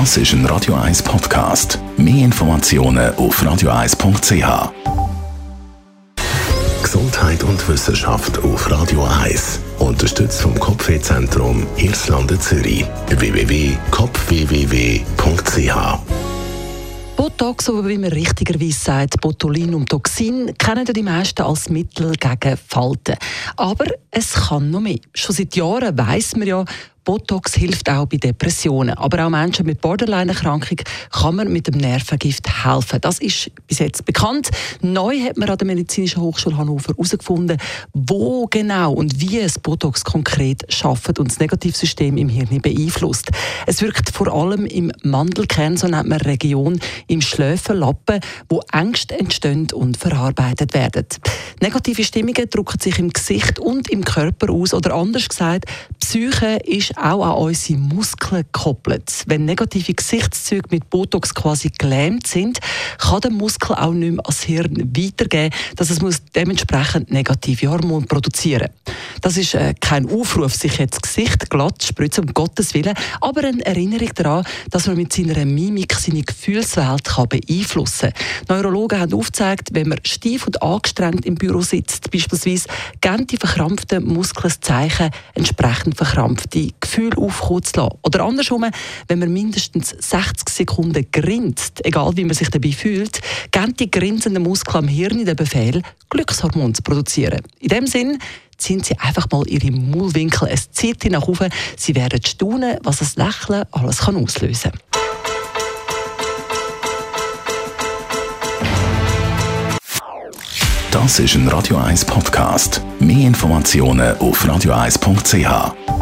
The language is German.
Das ist ein Radio 1 Podcast. Mehr Informationen auf radio1.ch. Gesundheit und Wissenschaft auf Radio 1. Unterstützt vom Kopfwehzentrum Irlande Zürich. www.kopfwww.ch Botox, oder wie man richtigerweise sagt, Botulinumtoxin, kennen die meisten als Mittel gegen Falten. Aber es kann noch mehr. Schon seit Jahren weiß man ja, Botox hilft auch bei Depressionen. Aber auch Menschen mit Borderline-Erkrankung kann man mit dem Nervengift helfen. Das ist bis jetzt bekannt. Neu hat man an der Medizinischen Hochschule Hannover herausgefunden, wo genau und wie es Botox konkret schafft und das Negativsystem im Hirn beeinflusst. Es wirkt vor allem im Mandelkern, so nennt man Region, im Schläferlappen, wo Ängste entstehen und verarbeitet werden. Negative Stimmungen drücken sich im Gesicht und im Körper aus oder anders gesagt, Psyche ist auch an unsere Muskeln gekoppelt. Wenn negative Gesichtszüge mit Botox quasi gelähmt sind, kann der Muskel auch nicht mehr ans Hirn weitergeben, dass es muss dementsprechend negative Hormone produzieren Das ist äh, kein Aufruf, sich jetzt das Gesicht glatt zu spritzen, um Gottes Willen, aber eine Erinnerung daran, dass man mit seiner Mimik seine Gefühlswelt kann beeinflussen kann. Neurologen haben aufgezeigt, wenn man steif und angestrengt im Büro sitzt, beispielsweise, geben die verkrampften Muskeln das Zeichen, entsprechend verkrampfte Gefühl aufkommen zu lassen. Oder andersrum, wenn man mindestens 60 Sekunden grinst, egal wie man sich dabei fühlt, geben die grinsenden Muskeln am Hirn den Befehl, Glückshormone zu produzieren. In dem Sinn, ziehen Sie einfach mal Ihre Maulwinkel ein Zeit nach oben. Sie werden staunen, was das Lächeln alles kann auslösen kann. Das ist ein Radio 1 Podcast. Mehr Informationen auf radio1.ch.